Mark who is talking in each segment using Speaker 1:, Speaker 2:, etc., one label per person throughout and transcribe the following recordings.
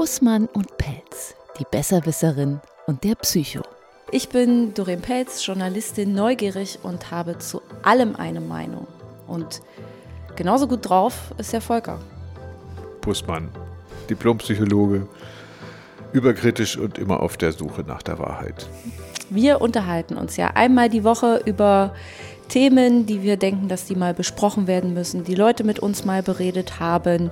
Speaker 1: Bussmann und Pelz, die Besserwisserin und der Psycho.
Speaker 2: Ich bin Doreen Pelz, Journalistin, neugierig und habe zu allem eine Meinung. Und genauso gut drauf ist der Volker.
Speaker 3: Bussmann, Diplompsychologe, überkritisch und immer auf der Suche nach der Wahrheit.
Speaker 2: Wir unterhalten uns ja einmal die Woche über Themen, die wir denken, dass die mal besprochen werden müssen, die Leute mit uns mal beredet haben.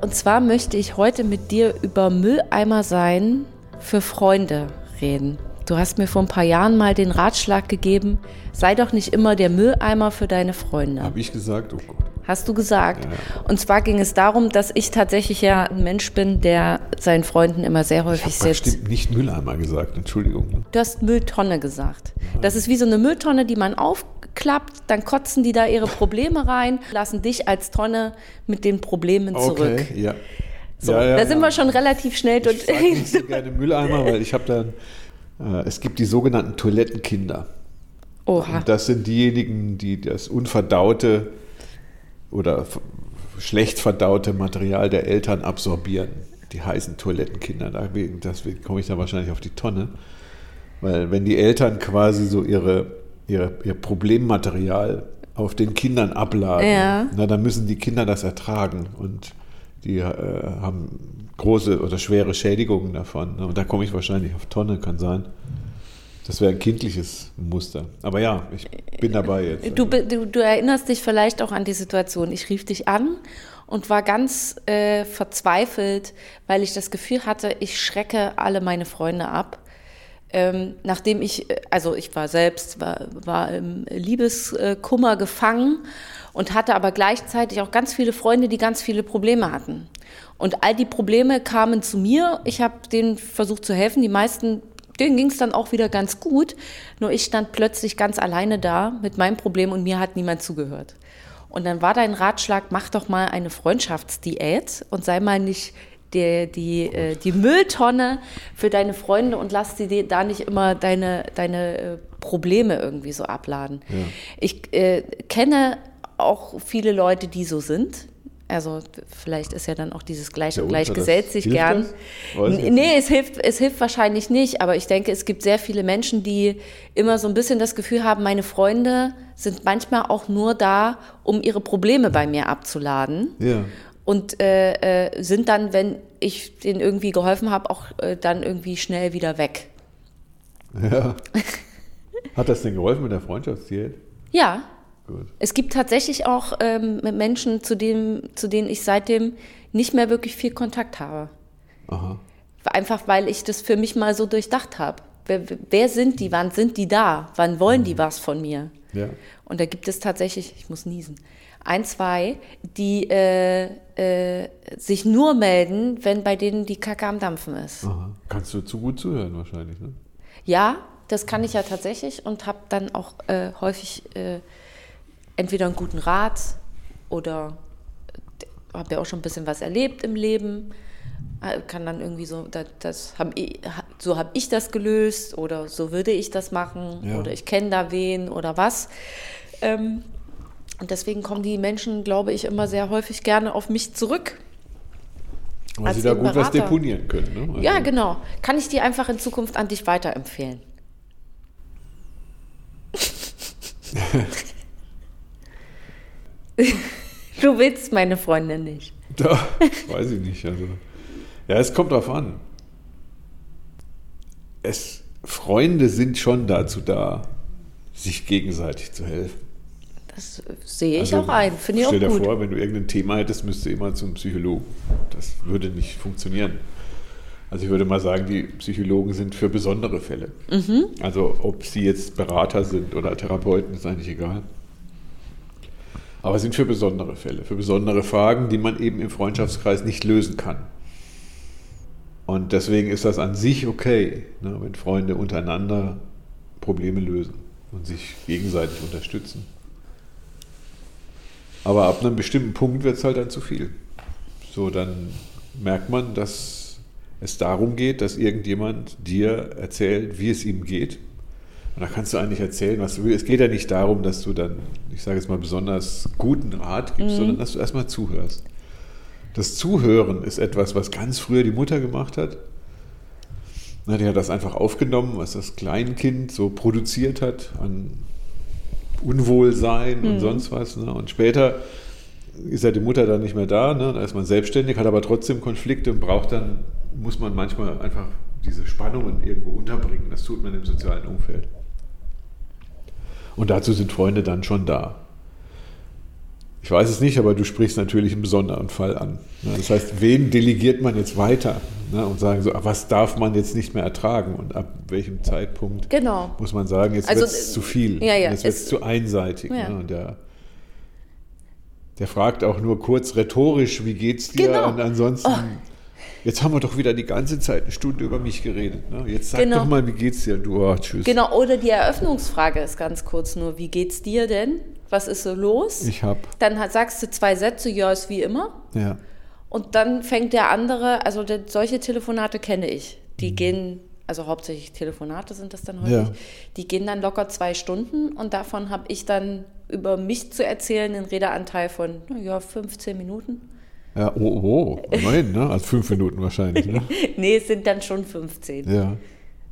Speaker 2: Und zwar möchte ich heute mit dir über Mülleimer sein für Freunde reden. Du hast mir vor ein paar Jahren mal den Ratschlag gegeben, sei doch nicht immer der Mülleimer für deine Freunde.
Speaker 3: Habe ich gesagt? Oh Gott.
Speaker 2: Hast du gesagt. Ja. Und zwar ging es darum, dass ich tatsächlich ja ein Mensch bin, der seinen Freunden immer sehr häufig
Speaker 3: ich setzt. Bestimmt nicht Mülleimer gesagt, Entschuldigung.
Speaker 2: Du hast Mülltonne gesagt. Das ist wie so eine Mülltonne, die man aufklappt, dann kotzen die da ihre Probleme rein, lassen dich als Tonne mit den Problemen zurück.
Speaker 3: Okay, ja.
Speaker 2: So, ja, ja, da sind wir schon relativ schnell
Speaker 3: durch. Ich sage nicht so gerne Mülleimer, weil ich habe dann, äh, es gibt die sogenannten Toilettenkinder.
Speaker 2: Oha.
Speaker 3: Und das sind diejenigen, die das unverdaute oder schlecht verdaute Material der Eltern absorbieren. Die heißen Toilettenkinder. Deswegen komme ich da wahrscheinlich auf die Tonne. Weil wenn die Eltern quasi so ihre, ihre, ihr Problemmaterial auf den Kindern abladen, ja. na, dann müssen die Kinder das ertragen. Und die äh, haben große oder schwere Schädigungen davon. Und da komme ich wahrscheinlich auf Tonne, kann sein. Das wäre ein kindliches Muster. Aber ja, ich bin dabei jetzt.
Speaker 2: Du, du, du, erinnerst dich vielleicht auch an die Situation. Ich rief dich an und war ganz äh, verzweifelt, weil ich das Gefühl hatte, ich schrecke alle meine Freunde ab. Ähm, nachdem ich, äh, also ich war selbst, war, war im Liebeskummer gefangen und hatte aber gleichzeitig auch ganz viele Freunde, die ganz viele Probleme hatten. Und all die Probleme kamen zu mir. Ich habe denen versucht zu helfen. Die meisten denen ging es dann auch wieder ganz gut. Nur ich stand plötzlich ganz alleine da mit meinem Problem und mir hat niemand zugehört. Und dann war dein Ratschlag, mach doch mal eine Freundschaftsdiät und sei mal nicht die, die, äh, die Mülltonne für deine Freunde und lass sie da nicht immer deine, deine äh, Probleme irgendwie so abladen. Ja. Ich äh, kenne auch viele Leute, die so sind, also vielleicht ist ja dann auch dieses Gleich und Gleich gesellt sich gern. Nee, es hilft, es hilft wahrscheinlich nicht, aber ich denke, es gibt sehr viele Menschen, die immer so ein bisschen das Gefühl haben, meine Freunde sind manchmal auch nur da, um ihre Probleme bei mir abzuladen.
Speaker 3: Ja.
Speaker 2: Und äh, äh, sind dann, wenn ich denen irgendwie geholfen habe, auch äh, dann irgendwie schnell wieder weg.
Speaker 3: Ja. Hat das denn geholfen mit der Freundschaftsdiät?
Speaker 2: Ja, Gut. Es gibt tatsächlich auch ähm, Menschen, zu, dem, zu denen ich seitdem nicht mehr wirklich viel Kontakt habe.
Speaker 3: Aha.
Speaker 2: Einfach weil ich das für mich mal so durchdacht habe. Wer, wer, sind die? Wann sind die da? Wann wollen die mhm. was von mir?
Speaker 3: Ja.
Speaker 2: Und da gibt es tatsächlich, ich muss niesen, ein, zwei, die äh, äh, sich nur melden, wenn bei denen die Kacke am Dampfen ist.
Speaker 3: Aha. Kannst du zu gut zuhören wahrscheinlich, ne?
Speaker 2: Ja, das kann ich ja tatsächlich und habe dann auch äh, häufig äh, entweder einen guten Rat oder äh, habe ja auch schon ein bisschen was erlebt im Leben, äh, kann dann irgendwie so, das, das hab ich, so habe ich das gelöst oder so würde ich das machen ja. oder ich kenne da wen oder was. Ähm, und deswegen kommen die Menschen, glaube ich, immer sehr häufig gerne auf mich zurück.
Speaker 3: Weil sie da gut Berater. was deponieren können. Ne?
Speaker 2: Also ja, genau. Kann ich die einfach in Zukunft an dich weiterempfehlen? du willst meine Freundin nicht.
Speaker 3: Da, weiß ich nicht. Also, ja, es kommt drauf an. Es, Freunde sind schon dazu da, sich gegenseitig zu helfen.
Speaker 2: Das sehe ich also, auch ein. Finde ich auch
Speaker 3: gut.
Speaker 2: Stell
Speaker 3: dir vor, wenn du irgendein Thema hättest, müsste immer zum Psychologen. Das würde nicht funktionieren. Also ich würde mal sagen, die Psychologen sind für besondere Fälle. Mhm. Also ob sie jetzt Berater sind oder Therapeuten, ist eigentlich egal aber sind für besondere Fälle, für besondere Fragen, die man eben im Freundschaftskreis nicht lösen kann. Und deswegen ist das an sich okay, ne, wenn Freunde untereinander Probleme lösen und sich gegenseitig unterstützen. Aber ab einem bestimmten Punkt wird es halt dann zu viel. So, dann merkt man, dass es darum geht, dass irgendjemand dir erzählt, wie es ihm geht und da kannst du eigentlich erzählen, was du willst. Es geht ja nicht darum, dass du dann, ich sage jetzt mal, besonders guten Rat gibst, mhm. sondern dass du erstmal zuhörst. Das Zuhören ist etwas, was ganz früher die Mutter gemacht hat. Na, die hat das einfach aufgenommen, was das Kleinkind so produziert hat an Unwohlsein und sonst was. Ne? Und später ist ja die Mutter dann nicht mehr da, ne? da ist man selbstständig, hat aber trotzdem Konflikte und braucht dann, muss man manchmal einfach diese Spannungen irgendwo unterbringen. Das tut man im sozialen Umfeld. Und dazu sind Freunde dann schon da. Ich weiß es nicht, aber du sprichst natürlich einen besonderen Fall an. Ne? Das heißt, wen delegiert man jetzt weiter? Ne? Und sagen so, ah, was darf man jetzt nicht mehr ertragen? Und ab welchem Zeitpunkt
Speaker 2: Genau.
Speaker 3: muss man sagen, jetzt
Speaker 2: Also,
Speaker 3: wird es zu viel,
Speaker 2: ja, ja,
Speaker 3: jetzt wird
Speaker 2: es-
Speaker 3: zu einseitig.
Speaker 2: Ja.
Speaker 3: Ne? Und der, der fragt auch nur kurz rhetorisch, wie geht's dir?
Speaker 2: Genau.
Speaker 3: Und ansonsten, jetzt haben wir doch wieder die ganze Zeit eine Stunde über mich geredet. Ne? Jetzt sag
Speaker 2: Genau.
Speaker 3: doch mal, wie geht's dir? Du, oh, tschüss.
Speaker 2: Genau, oder die Eröffnungsfrage ist ganz kurz nur, wie geht's dir denn? Was ist so los?
Speaker 3: Ich hab,
Speaker 2: Dann hat, sagst du zwei Sätze, ja, ist wie immer.
Speaker 3: ja.
Speaker 2: Und dann fängt der andere, also der, solche Telefonate kenne ich. Die
Speaker 3: Mhm.
Speaker 2: gehen, also hauptsächlich Telefonate sind das dann häufig,
Speaker 3: Ja.
Speaker 2: die gehen dann locker zwei Stunden und davon habe ich dann über mich zu erzählen einen Redeanteil von, naja, 15 Minuten.
Speaker 3: Ja, oh, oh, immerhin, ne? Also fünf Minuten wahrscheinlich, ne?
Speaker 2: Nee, es sind dann schon 15
Speaker 3: Ja.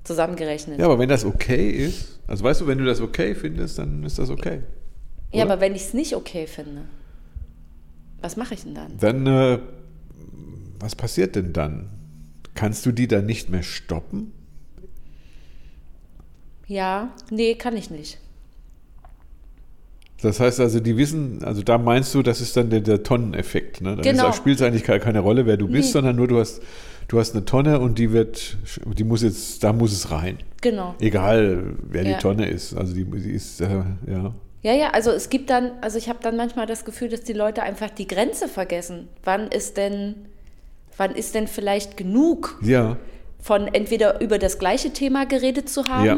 Speaker 2: zusammengerechnet.
Speaker 3: Ja, aber wenn das okay ist, also weißt du, wenn du das okay findest, dann ist das okay.
Speaker 2: Ja,
Speaker 3: oder?
Speaker 2: aber wenn ich es nicht okay finde, was mache ich denn dann?
Speaker 3: Dann, äh, was passiert denn dann? Kannst du die dann nicht mehr stoppen?
Speaker 2: Ja, nee, kann ich nicht.
Speaker 3: Das heißt also, die wissen, also da meinst du, das ist dann der, der Tonneneffekt. Ne? Dann
Speaker 2: Genau.
Speaker 3: spielt es eigentlich keine, keine Rolle, wer du bist,
Speaker 2: Nee.
Speaker 3: sondern nur du hast, du hast eine Tonne und die wird, die muss jetzt, da muss es rein.
Speaker 2: Genau.
Speaker 3: Egal, wer
Speaker 2: Ja.
Speaker 3: die Tonne ist. Also die, die ist, äh, ja.
Speaker 2: Ja, ja, also es gibt dann, also ich habe dann manchmal das Gefühl, dass die Leute einfach die Grenze vergessen. Wann ist denn, wann ist denn vielleicht genug
Speaker 3: Ja,
Speaker 2: von entweder über das gleiche Thema geredet zu haben
Speaker 3: Ja.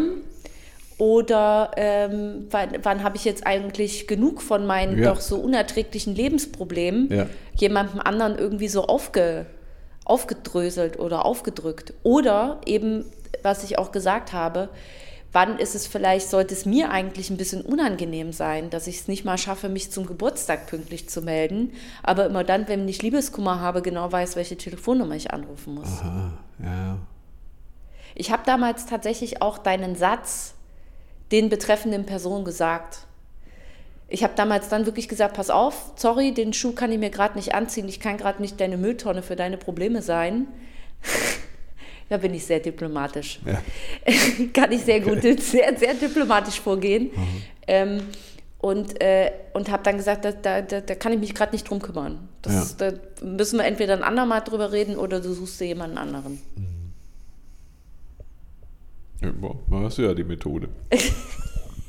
Speaker 2: oder ähm, wann, wann habe ich jetzt eigentlich genug von meinen
Speaker 3: Ja.
Speaker 2: doch so unerträglichen Lebensproblemen
Speaker 3: Ja.
Speaker 2: jemandem anderen irgendwie so aufge, aufgedröselt oder aufgedrückt. Oder eben, was ich auch gesagt habe, wann ist es vielleicht, sollte es mir eigentlich ein bisschen unangenehm sein, dass ich es nicht mal schaffe, mich zum Geburtstag pünktlich zu melden, aber immer dann, wenn ich Liebeskummer habe, genau weiß, welche Telefonnummer ich anrufen muss.
Speaker 3: aha, ja.
Speaker 2: Ich habe damals tatsächlich auch deinen Satz den betreffenden Personen gesagt. Ich habe damals dann wirklich gesagt, pass auf, sorry, den Schuh kann ich mir gerade nicht anziehen, ich kann gerade nicht deine Mülltonne für deine Probleme sein. Da bin ich sehr diplomatisch.
Speaker 3: Ja.
Speaker 2: kann ich sehr gut, sehr, sehr diplomatisch vorgehen.
Speaker 3: Mhm.
Speaker 2: Ähm, und äh, und habe dann gesagt, da, da, da, kann ich mich gerade nicht drum kümmern. Das, Da müssen wir entweder ein andermal drüber reden oder du suchst dir jemanden anderen.
Speaker 3: ja boah, da hast du ja die Methode.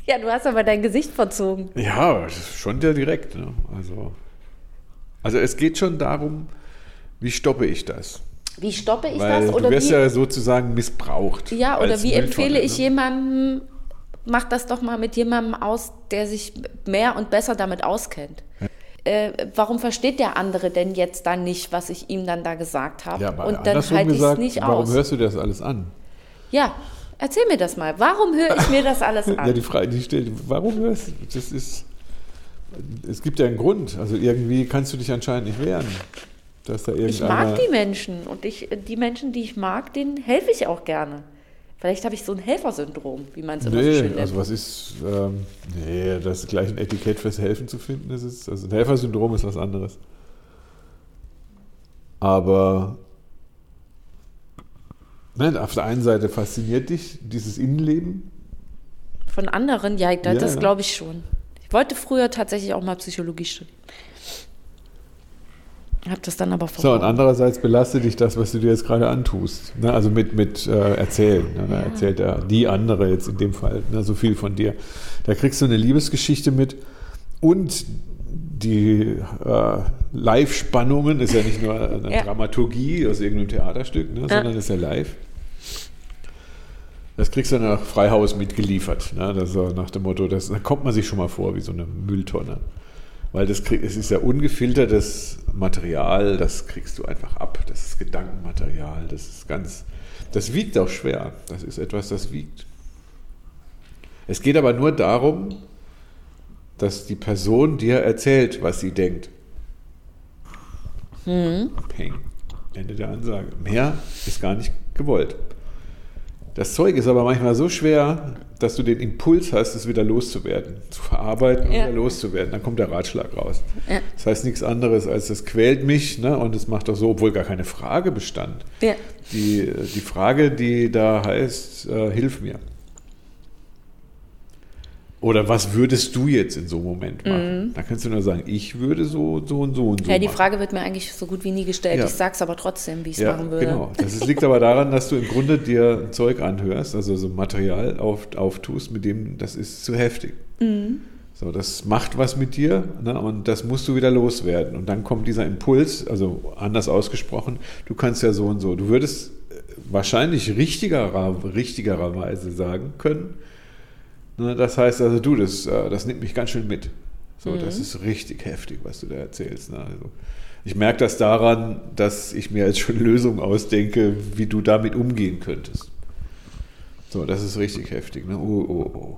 Speaker 2: Ja, du hast aber dein Gesicht verzogen.
Speaker 3: Ja, schon sehr direkt. Ne? Also, also es geht schon darum, wie stoppe ich das?
Speaker 2: Wie stoppe ich
Speaker 3: Weil
Speaker 2: das?
Speaker 3: du
Speaker 2: Oder
Speaker 3: wirst
Speaker 2: wie,
Speaker 3: ja sozusagen missbraucht.
Speaker 2: ja, oder wie empfehle ich
Speaker 3: ne?
Speaker 2: jemandem, mach das doch mal mit jemandem aus, der sich mehr und besser damit auskennt. Äh, warum versteht der andere denn jetzt dann nicht, was ich ihm dann da gesagt habe?
Speaker 3: Ja,
Speaker 2: und dann halte ich es nicht
Speaker 3: warum
Speaker 2: aus.
Speaker 3: hörst du das alles an?
Speaker 2: Ja, erzähl mir das mal. Warum höre ich mir das alles an?
Speaker 3: Ja, die Frage, die stellt, warum hörst du? Das ist, es gibt ja einen Grund. Also irgendwie kannst du dich anscheinend nicht wehren. Dass da
Speaker 2: ich mag die Menschen und ich, die Menschen, die ich mag, denen helfe ich auch gerne. Vielleicht habe ich so ein Helfersyndrom, wie man es immer so schön
Speaker 3: Nee,
Speaker 2: nennt.
Speaker 3: also was ist, ähm, nee, das ist gleich ein Etikett fürs Helfen zu finden, das ist, also ein Helfersyndrom ist was anderes. Aber nein, auf der einen Seite fasziniert dich dieses Innenleben.
Speaker 2: Von anderen, ja, da-
Speaker 3: Ja,
Speaker 2: das glaube ich schon. Ich wollte früher tatsächlich auch mal Psychologie studieren. Habe das dann aber
Speaker 3: So, und andererseits belastet dich das, was du dir jetzt gerade antust. Ne? Also mit, mit äh, Erzählen. Ne? Da erzählt ja die andere jetzt in dem Fall ne? so viel von dir. Da kriegst du eine Liebesgeschichte mit und die äh, Live-Spannungen ist ja nicht nur eine
Speaker 2: Ja.
Speaker 3: Dramaturgie aus irgendeinem Theaterstück, ne? sondern ist ja live. Das kriegst du nach Freihaus mitgeliefert. Ne? Das nach dem Motto, das, da kommt man sich schon mal vor wie so eine Mülltonne. Weil das krieg, es ist ja ungefiltertes Material, das kriegst du einfach ab. Das ist Gedankenmaterial, das ist ganz, das wiegt auch schwer. Das ist etwas, das wiegt. Es geht aber nur darum, dass die Person dir erzählt, was sie denkt. Mhm. Peng. Ende der Ansage. Mehr ist gar nicht gewollt. Das Zeug ist aber manchmal so schwer, dass du den Impuls hast, es wieder loszuwerden, zu verarbeiten und
Speaker 2: Ja.
Speaker 3: wieder loszuwerden. Dann kommt der Ratschlag raus.
Speaker 2: Ja.
Speaker 3: Das heißt nichts anderes als, es quält mich ne? und es macht doch so, obwohl gar keine Frage bestand.
Speaker 2: Ja.
Speaker 3: Die, die Frage, die da heißt, äh, hilf mir. Oder was würdest du jetzt in so einem Moment machen? Da kannst du nur sagen, ich würde so, so und so und so
Speaker 2: Mhm. Ja, die
Speaker 3: machen.
Speaker 2: Frage wird mir eigentlich so gut wie nie gestellt.
Speaker 3: Ja.
Speaker 2: Ich sag's aber trotzdem, wie ich es
Speaker 3: Ja,
Speaker 2: machen würde.
Speaker 3: genau. Das ist, liegt aber daran, dass du im Grunde dir ein Zeug anhörst, also so Material auf, auftust, mit dem das ist zu heftig.
Speaker 2: Mhm.
Speaker 3: So, das macht was mit dir ne, und das musst du wieder loswerden. Und dann kommt dieser Impuls, also anders ausgesprochen, du kannst ja so und so. Du würdest äh, wahrscheinlich richtigerer, richtigererweise sagen können, ne, das heißt also, du, das, äh, das nimmt mich ganz schön mit. So, das ist richtig heftig, was du da erzählst. Ne? Also, ich merke das daran, dass ich mir jetzt schon Lösungen ausdenke, wie du damit umgehen könntest. So, das ist richtig heftig. Ne? Oh, oh, oh.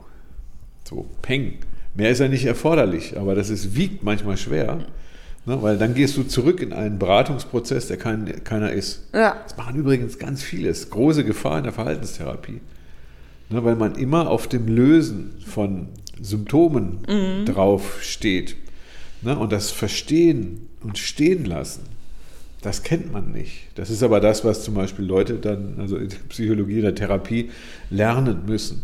Speaker 3: So, peng. Mehr ist ja nicht erforderlich, aber das ist, wiegt manchmal schwer, ne? weil dann gehst du zurück in einen Beratungsprozess, der kein, keiner ist.
Speaker 2: Ja.
Speaker 3: Das machen übrigens ganz vieles. Große Gefahr in der Verhaltenstherapie. Ne, weil man immer auf dem Lösen von Symptomen drauf steht. Ne, und das Verstehen und Stehen lassen, das kennt man nicht. Das ist aber das, was zum Beispiel Leute dann, also in der Psychologie, in der Therapie, lernen müssen.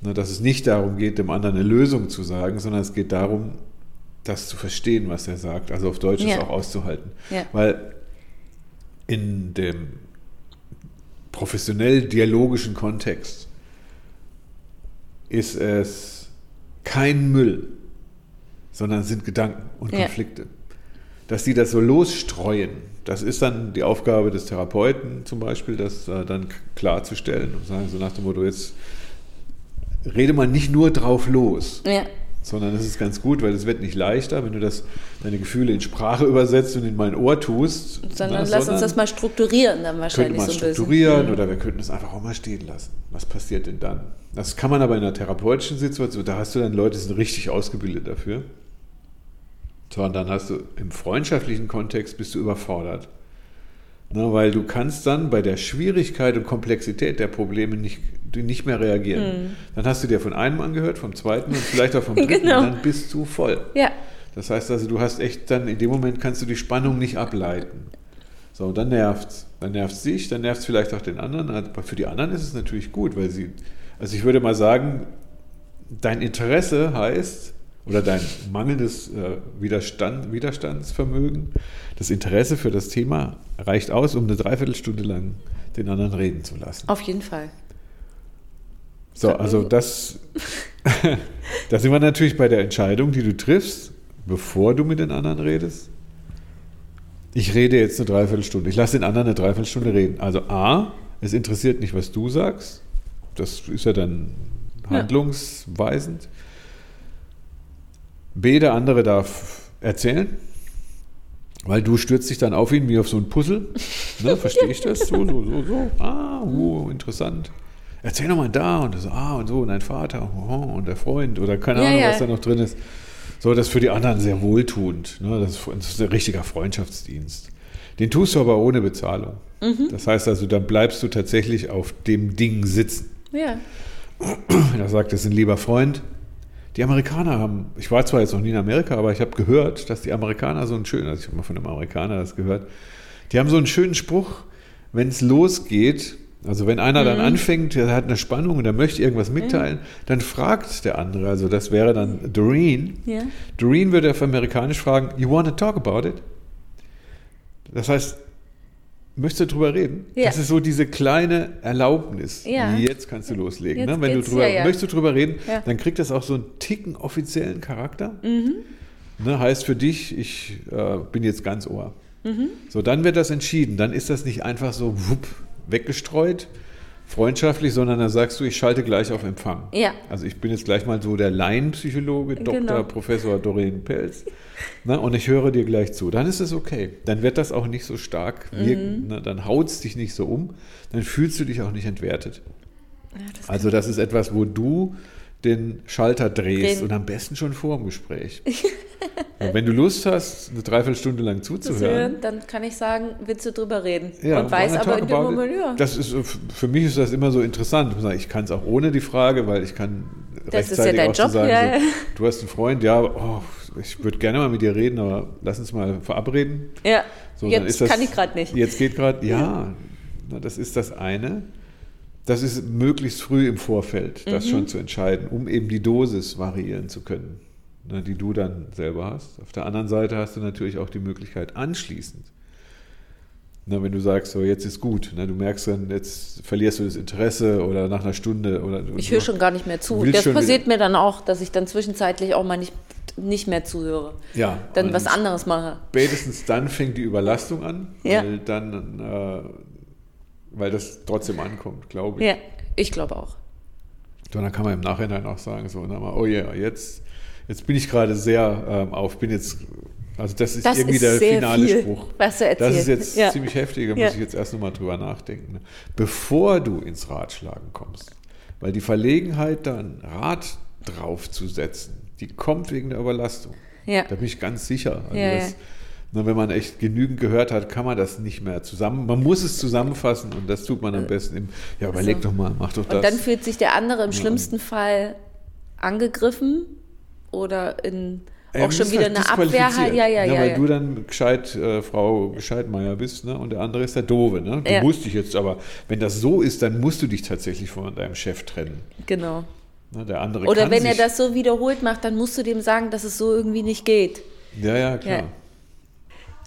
Speaker 3: Ne, dass es nicht darum geht, dem anderen eine Lösung zu sagen, sondern es geht darum, das zu verstehen, was er sagt. Also auf Deutsch
Speaker 2: Ja.
Speaker 3: es auch auszuhalten.
Speaker 2: Ja.
Speaker 3: Weil in dem professionell dialogischen Kontext ist es kein Müll, sondern sind Gedanken und
Speaker 2: Ja.
Speaker 3: Konflikte. Dass die das so losstreuen, das ist dann die Aufgabe des Therapeuten zum Beispiel, das äh, dann klarzustellen und sagen so nach dem Motto, jetzt rede mal nicht nur drauf los,
Speaker 2: Ja.
Speaker 3: Sondern das ist ganz gut, weil es wird nicht leichter, wenn du das, deine Gefühle in Sprache übersetzt und in mein Ohr tust.
Speaker 2: Sondern
Speaker 3: na,
Speaker 2: lass uns das mal strukturieren dann wahrscheinlich so ein bisschen.
Speaker 3: strukturieren oder wir könnten es einfach auch mal stehen lassen. Was passiert denn dann? Das kann man aber in einer therapeutischen Situation, da hast du dann Leute, die sind richtig ausgebildet dafür. So, und dann hast du im freundschaftlichen Kontext bist du überfordert. Ne, weil du kannst dann bei der Schwierigkeit und Komplexität der Probleme nicht, nicht mehr reagieren. Dann hast du dir von einem angehört, vom zweiten und vielleicht auch vom dritten
Speaker 2: Genau.
Speaker 3: und dann bist du voll.
Speaker 2: Ja.
Speaker 3: Das heißt also, du hast echt dann, in dem Moment kannst du die Spannung nicht ableiten. So, und dann nervt's. Dann nervt's dich, dann nervt's vielleicht auch den anderen. Aber für die anderen ist es natürlich gut, weil sie, also ich würde mal sagen, dein Interesse heißt, oder dein mangelndes äh, Widerstand, Widerstandsvermögen, das Interesse für das Thema reicht aus, um eine Dreiviertelstunde lang den anderen reden zu lassen.
Speaker 2: Auf jeden Fall.
Speaker 3: So, also das, da sind wir natürlich bei der Entscheidung, die du triffst, bevor du mit den anderen redest. Ich rede jetzt eine Dreiviertelstunde. Ich lasse den anderen eine Dreiviertelstunde reden. Also A, es interessiert nicht, was du sagst. Das ist ja dann
Speaker 2: Ja.
Speaker 3: handlungsweisend. B, der andere darf erzählen, weil du stürzt dich dann auf ihn wie auf so ein Puzzle. Ne, verstehe ich das? So, so, so, so. Ah, uh, interessant. Erzähl doch mal da und so, ah, und so, und dein Vater oh, und der Freund oder keine
Speaker 2: Ja,
Speaker 3: Ahnung,
Speaker 2: ja.
Speaker 3: was da noch drin ist. So, das ist für die anderen sehr wohltuend. Ne? Das, ist, das ist ein richtiger Freundschaftsdienst. Den tust du aber ohne Bezahlung.
Speaker 2: Mhm.
Speaker 3: Das heißt also, dann bleibst du tatsächlich auf dem Ding sitzen.
Speaker 2: Ja.
Speaker 3: Er sagt, ist ein lieber Freund. Die Amerikaner haben, ich war zwar jetzt noch nie in Amerika, aber ich habe gehört, dass die Amerikaner so einen schönen, also ich habe mal von einem Amerikaner das gehört, die haben so einen schönen Spruch, wenn es losgeht, also wenn einer
Speaker 2: Mhm.
Speaker 3: dann anfängt, der hat eine Spannung und er möchte irgendwas mitteilen, dann fragt der andere, also das wäre dann Doreen,
Speaker 2: Ja.
Speaker 3: Doreen würde auf Amerikanisch fragen, you want to talk about it? Das heißt, möchtest du drüber reden?
Speaker 2: Ja.
Speaker 3: Das ist so diese kleine Erlaubnis.
Speaker 2: Ja.
Speaker 3: Jetzt kannst du loslegen. Ne? Wenn du drüber,
Speaker 2: ja, ja.
Speaker 3: möchtest du drüber reden,
Speaker 2: Ja. Mhm.
Speaker 3: dann kriegt das auch so einen ticken offiziellen Charakter. Ne? Heißt für dich, ich äh, bin jetzt ganz Ohr.
Speaker 2: Mhm.
Speaker 3: So, dann wird das entschieden. Dann ist das nicht einfach so wupp, weggestreut, freundschaftlich, sondern dann sagst du, ich schalte gleich auf Empfang.
Speaker 2: Ja.
Speaker 3: Also ich bin jetzt gleich mal so der Laienpsychologe, Dr.
Speaker 2: Genau.
Speaker 3: Professor Doreen Pelz. Ne, und ich höre dir gleich zu. Dann ist es okay. Dann wird das auch nicht so stark wirken.
Speaker 2: Mhm.
Speaker 3: Ne, dann haut es dich nicht so um. Dann fühlst du dich auch nicht entwertet.
Speaker 2: ja das
Speaker 3: Also das ist etwas, wo du den Schalter drehst
Speaker 2: Drehen.
Speaker 3: und am besten schon vor dem Gespräch. und wenn du Lust hast, eine Dreiviertelstunde lang
Speaker 2: zu
Speaker 3: zuzuhören,
Speaker 2: hören, dann kann ich sagen, willst du drüber reden?
Speaker 3: ja,
Speaker 2: und weiß aber in dem? Moment, ja,
Speaker 3: Das ist, für mich ist das immer so interessant. Ich kann es auch ohne die Frage, weil ich kann
Speaker 2: Das ist ja
Speaker 3: rechtzeitig
Speaker 2: dein
Speaker 3: auch
Speaker 2: Job,
Speaker 3: sagen,
Speaker 2: ja, ja.
Speaker 3: so, du hast einen Freund, ja, oh, ich würde gerne mal mit dir reden, aber lass uns mal verabreden.
Speaker 2: ja.
Speaker 3: So,
Speaker 2: jetzt
Speaker 3: ist das,
Speaker 2: kann ich gerade nicht.
Speaker 3: Jetzt geht gerade, ja, na, das ist das eine. Das ist möglichst früh im Vorfeld, das
Speaker 2: Mhm.
Speaker 3: schon zu entscheiden, um eben die Dosis variieren zu können, ne, die du dann selber hast. Auf der anderen Seite hast du natürlich auch die Möglichkeit anschließend. Na, wenn du sagst, so jetzt ist gut, ne, du merkst dann, jetzt verlierst du das Interesse oder nach einer Stunde oder
Speaker 2: Ich höre schon gar nicht mehr zu. Das passiert mir dann auch, dass ich dann zwischenzeitlich auch mal nicht, nicht mehr zuhöre.
Speaker 3: ja,
Speaker 2: Dann was anderes mache.
Speaker 3: Spätestens dann fängt die Überlastung an,
Speaker 2: Ja.
Speaker 3: weil dann, äh, weil das trotzdem ankommt, glaube ich.
Speaker 2: Ja, ich glaube auch.
Speaker 3: Und dann kann man im Nachhinein auch sagen, so, na, mal, oh ja, jetzt, jetzt bin ich gerade sehr ähm, auf, bin jetzt, also das ist
Speaker 2: Das
Speaker 3: irgendwie
Speaker 2: ist
Speaker 3: der finale
Speaker 2: viel,
Speaker 3: Spruch.
Speaker 2: was du
Speaker 3: Das ist jetzt
Speaker 2: Ja.
Speaker 3: ziemlich heftig, da
Speaker 2: Ja.
Speaker 3: muss ich jetzt erst nochmal drüber nachdenken. Ne? Bevor du ins Ratschlagen kommst. Weil die Verlegenheit, da ein Rad draufzusetzen, die kommt wegen der Überlastung.
Speaker 2: Ja.
Speaker 3: Da bin ich ganz sicher. Also
Speaker 2: Ja,
Speaker 3: das,
Speaker 2: ja.
Speaker 3: Na, wenn man echt genügend gehört hat, kann man das nicht mehr zusammen. Man muss es zusammenfassen und das tut man am besten im, ja, überleg doch mal, mach doch das.
Speaker 2: Und dann fühlt sich der andere im schlimmsten Fall angegriffen oder in
Speaker 3: Ja,
Speaker 2: auch
Speaker 3: du
Speaker 2: schon wieder
Speaker 3: halt
Speaker 2: eine Abwehr. Ja, ja,
Speaker 3: ne,
Speaker 2: ja.
Speaker 3: Weil
Speaker 2: ja.
Speaker 3: du dann gescheit äh, Frau Gescheitmeier bist ne? und der andere ist der Doofe. Ne? Du
Speaker 2: Ja.
Speaker 3: musst dich jetzt aber, wenn das so ist, dann musst du dich tatsächlich von deinem Chef trennen.
Speaker 2: Genau.
Speaker 3: Ne? Der andere
Speaker 2: Oder wenn er das so wiederholt macht, dann musst du dem sagen, dass es so irgendwie nicht geht.
Speaker 3: Ja, ja, klar.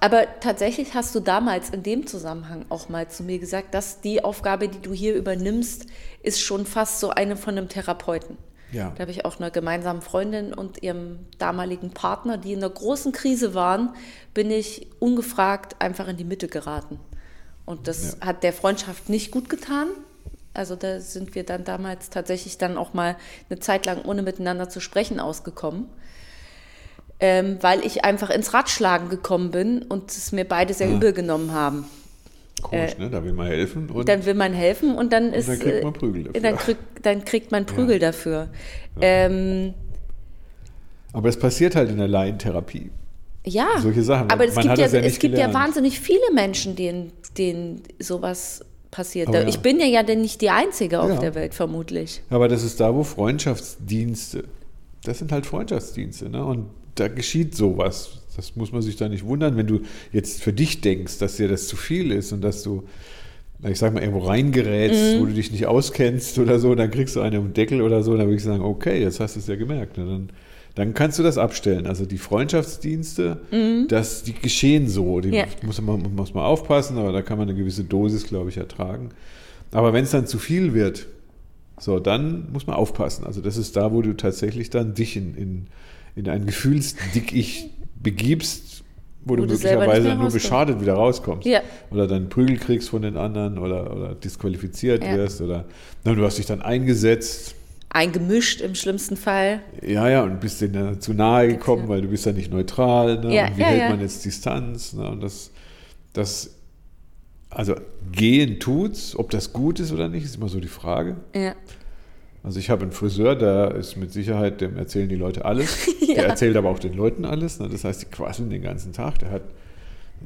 Speaker 2: Aber tatsächlich hast du damals in dem Zusammenhang auch mal zu mir gesagt, dass die Aufgabe, die du hier übernimmst, ist schon fast so eine von einem Therapeuten.
Speaker 3: Ja.
Speaker 2: Da habe ich auch eine gemeinsame Freundin und ihrem damaligen Partner, die in einer großen Krise waren, bin ich ungefragt einfach in die Mitte geraten. Und das
Speaker 3: Ja.
Speaker 2: hat der Freundschaft nicht gut getan. Also da sind wir dann damals tatsächlich dann auch mal eine Zeit lang ohne miteinander zu sprechen ausgekommen ähm, weil ich einfach ins Ratschlagen gekommen bin und es mir beide sehr übel genommen haben.
Speaker 3: Komisch, ne? Da will man helfen und
Speaker 2: Äh, Dann will man helfen und dann ist
Speaker 3: dann kriegt man
Speaker 2: äh,
Speaker 3: Prügel dafür.
Speaker 2: Dann, krieg, dann kriegt man Prügel dafür. Ähm,
Speaker 3: aber es passiert halt in der Laientherapie.
Speaker 2: ja,
Speaker 3: Solche Sachen.
Speaker 2: aber es
Speaker 3: Man
Speaker 2: gibt, ja,
Speaker 3: ja
Speaker 2: es gibt ja wahnsinnig viele Menschen, denen, denen sowas passiert.
Speaker 3: Aber ja.
Speaker 2: Ich bin ja, ja denn nicht die Einzige auf
Speaker 3: Ja.
Speaker 2: der Welt, vermutlich.
Speaker 3: Aber das ist da, wo Freundschaftsdienste, das sind halt Freundschaftsdienste, ne? Und da geschieht sowas. Das muss man sich da nicht wundern, wenn du jetzt für dich denkst, dass dir das zu viel ist und dass du, ich sag mal, irgendwo reingerätst,
Speaker 2: Mhm.
Speaker 3: wo du dich nicht auskennst oder so, dann kriegst du einen den Deckel oder so, dann würde ich sagen, okay, jetzt hast du es ja gemerkt. Ne? Dann, dann kannst du das abstellen. Also die Freundschaftsdienste, das, die geschehen so. Die
Speaker 2: Mhm. Ja.
Speaker 3: muss, man, muss man aufpassen, aber da kann man eine gewisse Dosis, glaube ich, ertragen. Aber wenn es dann zu viel wird, so, dann muss man aufpassen. Also das ist da, wo du tatsächlich dann dich in, in, in ein Gefühlsdickicht begibst, wo, du
Speaker 2: du
Speaker 3: möglicherweise nur beschadet wieder rauskommst.
Speaker 2: Ja.
Speaker 3: Oder dann Prügel kriegst von den anderen oder, oder disqualifiziert
Speaker 2: Ja.
Speaker 3: wirst oder na, du hast dich dann eingesetzt.
Speaker 2: Eingemischt im schlimmsten Fall.
Speaker 3: Ja, ja, und bist denen dann zu nahe gekommen, weil du bist ja nicht neutral. Ne?
Speaker 2: Ja,
Speaker 3: und wie hält man jetzt Distanz? Ne? Und das, das, also gehen tut's, ob das gut ist oder nicht, ist immer so die Frage.
Speaker 2: Ja.
Speaker 3: Also ich habe einen Friseur, der ist mit Sicherheit, dem erzählen die Leute alles. Der erzählt aber auch den Leuten alles. Ne? Das heißt, die quasseln den ganzen Tag. Der hat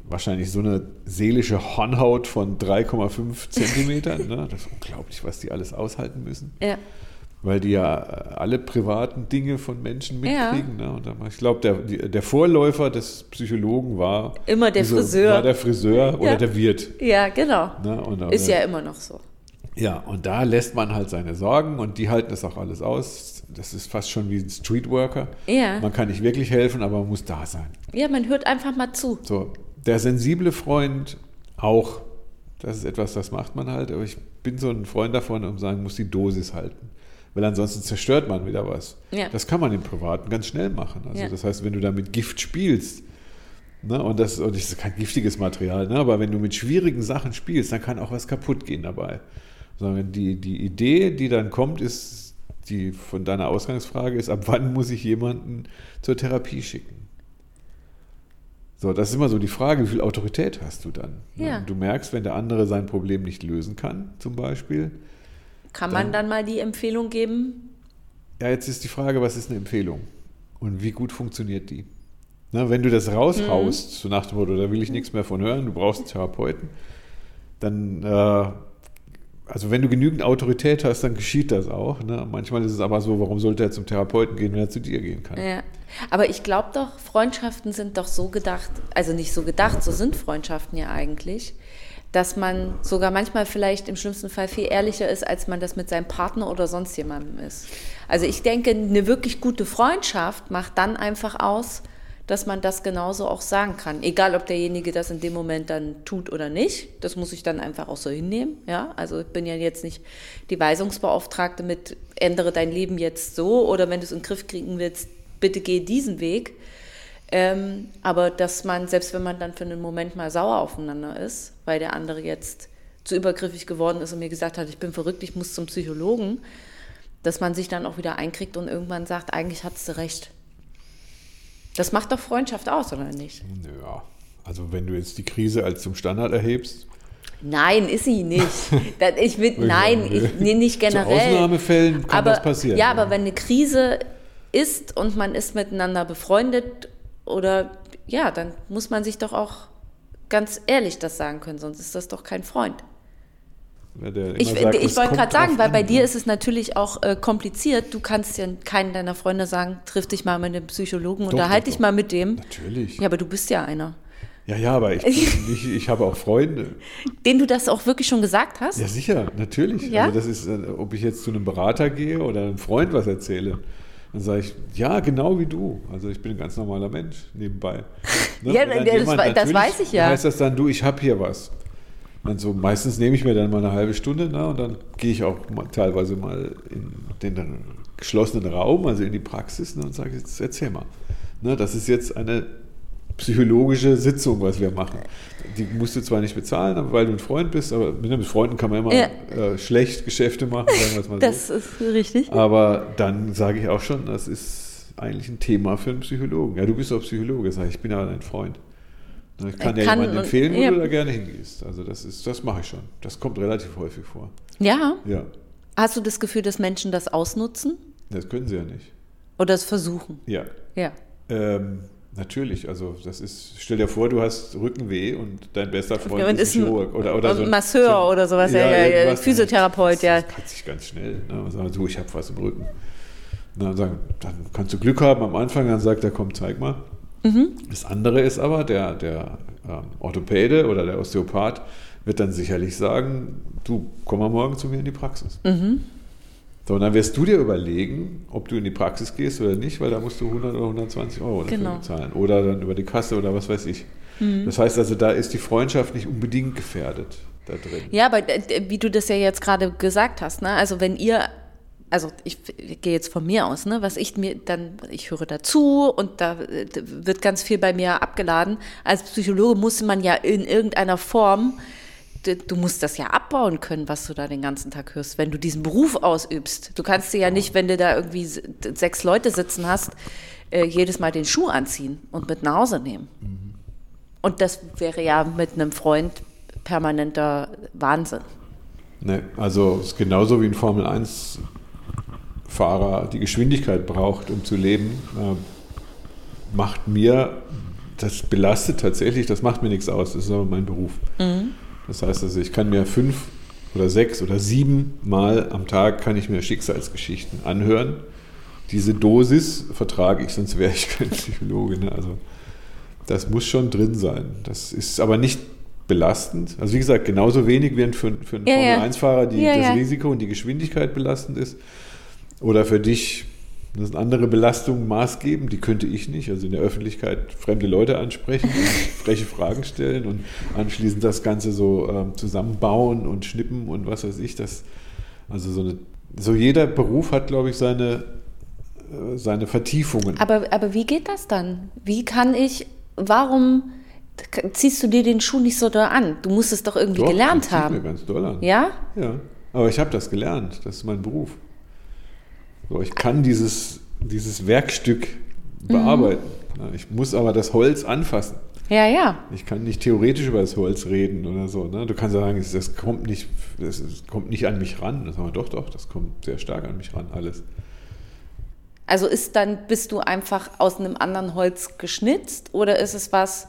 Speaker 3: wahrscheinlich so eine seelische Hornhaut von 3,5 Zentimetern. Ne? Das ist unglaublich, was die alles aushalten müssen.
Speaker 2: Ja.
Speaker 3: Weil die ja äh, alle privaten Dinge von Menschen
Speaker 2: Ja.
Speaker 3: mitkriegen. Ne? Und dann, ich glaube, der, die- der Vorläufer des Psychologen war
Speaker 2: Immer der Friseur.
Speaker 3: War der Friseur oder
Speaker 2: Ja.
Speaker 3: der Wirt.
Speaker 2: Ja, genau.
Speaker 3: Ne? Und,
Speaker 2: Ist ja immer noch so.
Speaker 3: ja, und da lässt man halt seine Sorgen und die halten das auch alles aus. Das ist fast schon wie ein Streetworker.
Speaker 2: Ja.
Speaker 3: Man kann nicht wirklich helfen, aber man muss da sein.
Speaker 2: Ja, man hört einfach mal zu.
Speaker 3: So, der sensible Freund auch. Das ist etwas, das macht man halt. Aber ich bin so ein Freund davon, um sagen, muss die Dosis halten. Weil ansonsten zerstört man wieder was.
Speaker 2: Ja.
Speaker 3: Das kann man im Privaten ganz schnell machen. Also
Speaker 2: Ja.
Speaker 3: das heißt, wenn du da mit Gift spielst, ne, und das, und das ist kein giftiges Material, ne, aber wenn du mit schwierigen Sachen spielst, dann kann auch was kaputt gehen dabei. Sondern die, die Idee, die dann kommt, ist, die von deiner Ausgangsfrage ist, ab wann muss ich jemanden zur Therapie schicken? So, das ist immer so die Frage, wie viel Autorität hast du dann?
Speaker 2: Ja.
Speaker 3: Du merkst, wenn der andere sein Problem nicht lösen kann, zum Beispiel,
Speaker 2: Kann
Speaker 3: Dann-
Speaker 2: man dann mal die Empfehlung geben,
Speaker 3: Ja, jetzt ist die Frage, was ist eine Empfehlung? Und wie gut funktioniert die? Na, wenn du das raushaust, mhm. so nach dem Motto, da will ich nichts mehr von hören, du brauchst einen Therapeuten, dann, äh, also wenn du genügend Autorität hast, dann geschieht das auch. Ne? Manchmal ist es aber so, warum sollte er zum Therapeuten gehen, wenn er zu dir gehen kann?
Speaker 2: Ja. Aber ich glaube doch, Freundschaften sind doch so gedacht, also nicht so gedacht, so sind Freundschaften ja eigentlich, dass man sogar manchmal vielleicht im schlimmsten Fall viel ehrlicher ist, als man das mit seinem Partner oder sonst jemandem ist. Also ich denke, eine wirklich gute Freundschaft macht dann einfach aus, dass man das genauso auch sagen kann. Egal, ob derjenige das in dem Moment dann tut oder nicht. Das muss ich dann einfach auch so hinnehmen. Ja, also ich bin ja jetzt nicht die Weisungsbeauftragte mit ändere dein Leben jetzt so oder wenn du es in den Griff kriegen willst, bitte geh diesen Weg. Ähm, aber dass man, selbst wenn man dann für einen Moment mal sauer aufeinander ist, weil der andere jetzt zu übergriffig geworden ist und mir gesagt hat, ich bin verrückt, ich muss zum Psychologen, dass man sich dann auch wieder einkriegt und irgendwann sagt, eigentlich hattest du recht. Das macht doch Freundschaft aus, oder nicht?
Speaker 3: Ja, also wenn du jetzt die Krise als zum Standard erhebst.
Speaker 2: Nein, ist sie nicht. ich will, nein, ich, nee, nicht generell.
Speaker 3: Zu Ausnahmefällen kann
Speaker 2: aber,
Speaker 3: das passieren.
Speaker 2: Ja, aber wenn eine Krise ist und man ist miteinander befreundet oder ja, dann muss man sich doch auch ganz ehrlich das sagen können, sonst ist das doch kein Freund.
Speaker 3: Ja,
Speaker 2: ich, ich wollte gerade sagen, weil bei dir ist es natürlich auch äh, kompliziert. Du kannst ja keinen deiner Freunde sagen, triff dich mal mit einem Psychologen, unterhalte dich mal mit dem.
Speaker 3: Natürlich.
Speaker 2: Ja, aber du bist ja einer.
Speaker 3: Ja, ja, aber ich, ich, ich habe auch Freunde.
Speaker 2: Den du das auch wirklich schon gesagt hast?
Speaker 3: Ja, sicher, natürlich. Ja? Also das ist, äh, ob ich jetzt zu einem Berater gehe oder einem Freund was erzähle. Dann sage ich, ja, genau wie du. Also ich bin ein ganz normaler Mensch nebenbei.
Speaker 2: Ne? ja, das, das weiß ich ja.
Speaker 3: heißt das dann, du, ich habe hier was. Und so, meistens nehme ich mir dann mal eine halbe Stunde ne, und dann gehe ich auch mal, teilweise mal in den geschlossenen Raum, also in die Praxis ne, und sage, jetzt erzähl mal. Ne, das ist jetzt eine psychologische Sitzung, was wir machen. Die musst du zwar nicht bezahlen, weil du ein Freund bist, aber mit Freunden kann man immer ja. äh, schlecht Geschäfte machen, sagen wir es mal
Speaker 2: das
Speaker 3: so.
Speaker 2: Das ist richtig.
Speaker 3: Aber dann sage ich auch schon, das ist eigentlich ein Thema für einen Psychologen. Ja, du bist auch Psychologe, sag ich, ich bin aber dein Freund. Ich kann dir ja jemanden empfehlen, wo ja. du da gerne hingehst. Also das ist, das mache ich schon. Das kommt relativ häufig vor.
Speaker 2: Ja?
Speaker 3: Ja.
Speaker 2: Hast du das Gefühl, dass Menschen das ausnutzen?
Speaker 3: Das können sie ja nicht.
Speaker 2: Oder es versuchen?
Speaker 3: Ja.
Speaker 2: Ja.
Speaker 3: Ähm, Natürlich, also das ist, stell dir vor, du hast Rückenweh und dein bester Freund ja, ist ein Chirurg oder, oder
Speaker 2: so ein Masseur so, oder sowas, ja, ja, ja Physiotherapeut, ja.
Speaker 3: Das kann sich ganz schnell. Ne? Und sagen, du, ich habe was im Rücken. Und dann sagen, dann kannst du Glück haben am Anfang, dann sagt er, komm, zeig mal. Mhm. Das andere ist aber, der, der ähm, Orthopäde oder der Osteopath wird dann sicherlich sagen, du, komm mal morgen zu mir in die Praxis. Mhm. So, und dann wirst du dir überlegen, ob du in die Praxis gehst oder nicht, weil da musst du 100 oder 120 Euro dafür genau. bezahlen. Oder dann über die Kasse oder was weiß ich. Mhm. Das heißt also, da ist die Freundschaft nicht unbedingt gefährdet da drin.
Speaker 2: Ja, aber äh, wie du das ja jetzt gerade gesagt hast, ne? also wenn ihr also ich, ich, gehe jetzt von mir aus, ne, was ich mir dann, ich höre dazu und da wird ganz viel bei mir abgeladen. Als Psychologe muss man ja in irgendeiner Form du musst das ja abbauen können, was du da den ganzen Tag hörst, wenn du diesen Beruf ausübst. Du kannst dir ja nicht, wenn du da irgendwie sechs Leute sitzen hast, äh, jedes Mal den Schuh anziehen und mit nach Hause nehmen. Mhm. Und das wäre ja mit einem Freund permanenter Wahnsinn.
Speaker 3: Ne, also es ist genauso wie ein Formel 1 Fahrer die Geschwindigkeit braucht, um zu leben, äh, macht mir, das belastet tatsächlich, das macht mir nichts aus, das ist aber mein Beruf. Mhm. Das heißt also, ich kann mir fünf oder sechs oder sieben Mal am Tag kann ich mir Schicksalsgeschichten anhören. Diese Dosis vertrage ich, sonst wäre ich kein Psychologe. Ne? Also das muss schon drin sein. Das ist aber nicht belastend. Also wie gesagt, genauso wenig wie für, für einen ja, Formel-1-Fahrer ja. das Risiko und die Geschwindigkeit belastend ist. Oder für dich das sind andere Belastungen maßgebend, die könnte ich nicht. Also in der Öffentlichkeit fremde Leute ansprechen, freche Fragen stellen und anschließend das Ganze so ähm, zusammenbauen und schnippen und was weiß ich. Das, also so, eine, so jeder Beruf hat, glaube ich, seine, äh, seine Vertiefungen.
Speaker 2: Aber, aber wie geht das dann? Wie kann ich, warum ziehst du dir den Schuh nicht so doll an? Du musst es doch irgendwie doch, gelernt haben.
Speaker 3: Mir ganz doll an.
Speaker 2: Ja?
Speaker 3: Ja. Aber ich habe das gelernt. Das ist mein Beruf. So, ich kann dieses, dieses Werkstück bearbeiten. Mhm. Ich muss aber das Holz anfassen.
Speaker 2: Ja, ja.
Speaker 3: Ich kann nicht theoretisch über das Holz reden oder so. Ne? Du kannst sagen, das kommt nicht, das kommt nicht an mich ran. Das sagen wir, doch, doch, das kommt sehr stark an mich ran, alles.
Speaker 2: Also ist dann, bist du einfach aus einem anderen Holz geschnitzt oder ist es was,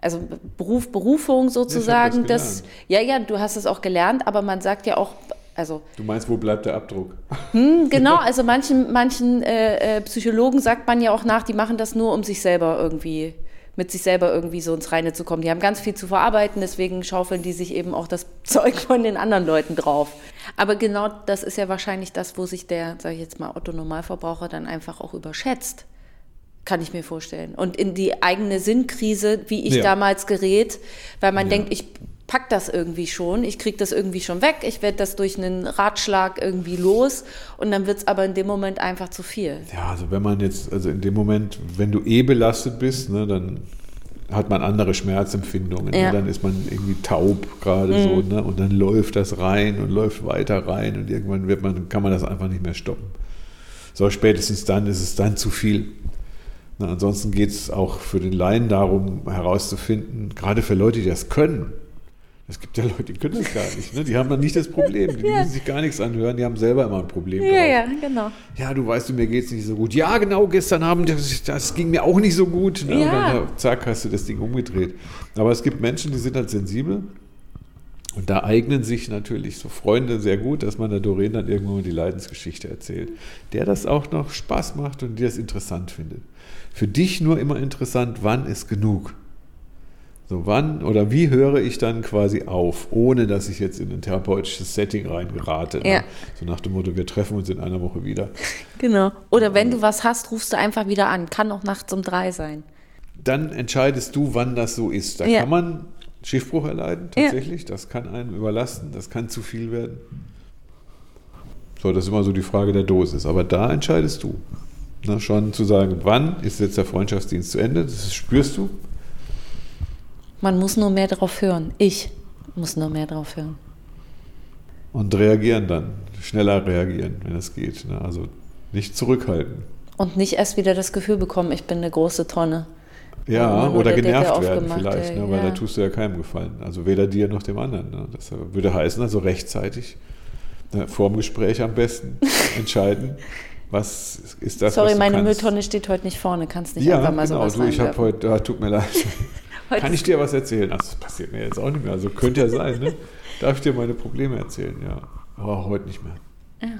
Speaker 2: also Beruf, Berufung sozusagen, das, das, ja, ja, du hast es auch gelernt, aber man sagt ja auch, also.
Speaker 3: Du meinst, wo bleibt der Abdruck?
Speaker 2: Hm, genau, also manchen, manchen äh, äh, Psychologen sagt man ja auch nach, die machen das nur, um sich selber irgendwie mit sich selber irgendwie so ins Reine zu kommen. Die haben ganz viel zu verarbeiten, deswegen schaufeln die sich eben auch das Zeug von den anderen Leuten drauf. Aber genau das ist ja wahrscheinlich das, wo sich der, sage ich jetzt mal, Otto Normalverbraucher dann einfach auch überschätzt. Kann ich mir vorstellen. Und in die eigene Sinnkrise, wie ich ja. damals gerät, weil man ja. denkt, ich pack das irgendwie schon, ich kriege das irgendwie schon weg, ich werde das durch einen Ratschlag irgendwie los und dann wird es aber in dem Moment einfach zu viel.
Speaker 3: Ja, also wenn man jetzt, also in dem Moment, wenn du eh belastet bist, ne, dann hat man andere Schmerzempfindungen. Ne? Ja. Ne? Dann ist man irgendwie taub gerade mhm. so ne? und dann läuft das rein und läuft weiter rein und irgendwann wird man, kann man das einfach nicht mehr stoppen. So spätestens dann ist es dann zu viel. Na, ansonsten geht es auch für den Laien darum herauszufinden, gerade für Leute, die das können, es gibt ja Leute, die können das gar nicht. Ne? Die haben dann nicht das Problem. Die ja. müssen sich gar nichts anhören. Die haben selber immer ein Problem.
Speaker 2: Ja, ja, genau.
Speaker 3: Ja, du weißt, mir geht es nicht so gut. Ja, genau, gestern Abend, das, das ging mir auch nicht so gut. Ne? Ja. Und dann, zack, hast du das Ding umgedreht. Aber es gibt Menschen, die sind halt sensibel. Und da eignen sich natürlich so Freunde sehr gut, dass man der Doreen dann irgendwann die Leidensgeschichte erzählt. Der das auch noch Spaß macht und die das interessant findet. Für dich nur immer interessant, wann ist genug? So, wann oder wie höre ich dann quasi auf, ohne dass ich jetzt in ein therapeutisches Setting reingerate? Ne? Ja. Ne? So nach dem Motto, wir treffen uns in einer Woche wieder.
Speaker 2: Genau. Oder wenn du was hast, rufst du einfach wieder an. Kann auch nachts um drei sein.
Speaker 3: Dann entscheidest du, wann das so ist. Da ja. kann man Schiffbruch erleiden, tatsächlich. Ja. Das kann einen überlasten, das kann zu viel werden. So, das ist immer so die Frage der Dosis. Aber da entscheidest du. Ne? schon zu sagen, wann ist jetzt der Freundschaftsdienst zu Ende, das spürst du.
Speaker 2: Man muss nur mehr darauf hören. Ich muss nur mehr darauf hören.
Speaker 3: Und reagieren dann, schneller reagieren, wenn es geht. Ne? Also nicht zurückhalten.
Speaker 2: Und nicht erst wieder das Gefühl bekommen, ich bin eine große Tonne.
Speaker 3: Ja, oder genervt werden vielleicht, ne? weil ja. da tust du ja keinem gefallen. Also weder dir noch dem anderen. Ne? Das würde heißen, also rechtzeitig, ne, vor dem Gespräch am besten entscheiden, was ist das,
Speaker 2: Sorry, meine
Speaker 3: kannst.
Speaker 2: Mülltonne steht heute nicht vorne, kannst nicht
Speaker 3: ja,
Speaker 2: einfach mal
Speaker 3: genau, so du, ich habe heute, ah, tut mir leid. Kann ich dir was erzählen? Ach, das passiert mir jetzt auch nicht mehr. Also könnte ja sein, ne? Darf ich dir meine Probleme erzählen? Ja. Aber heute nicht mehr. Ja.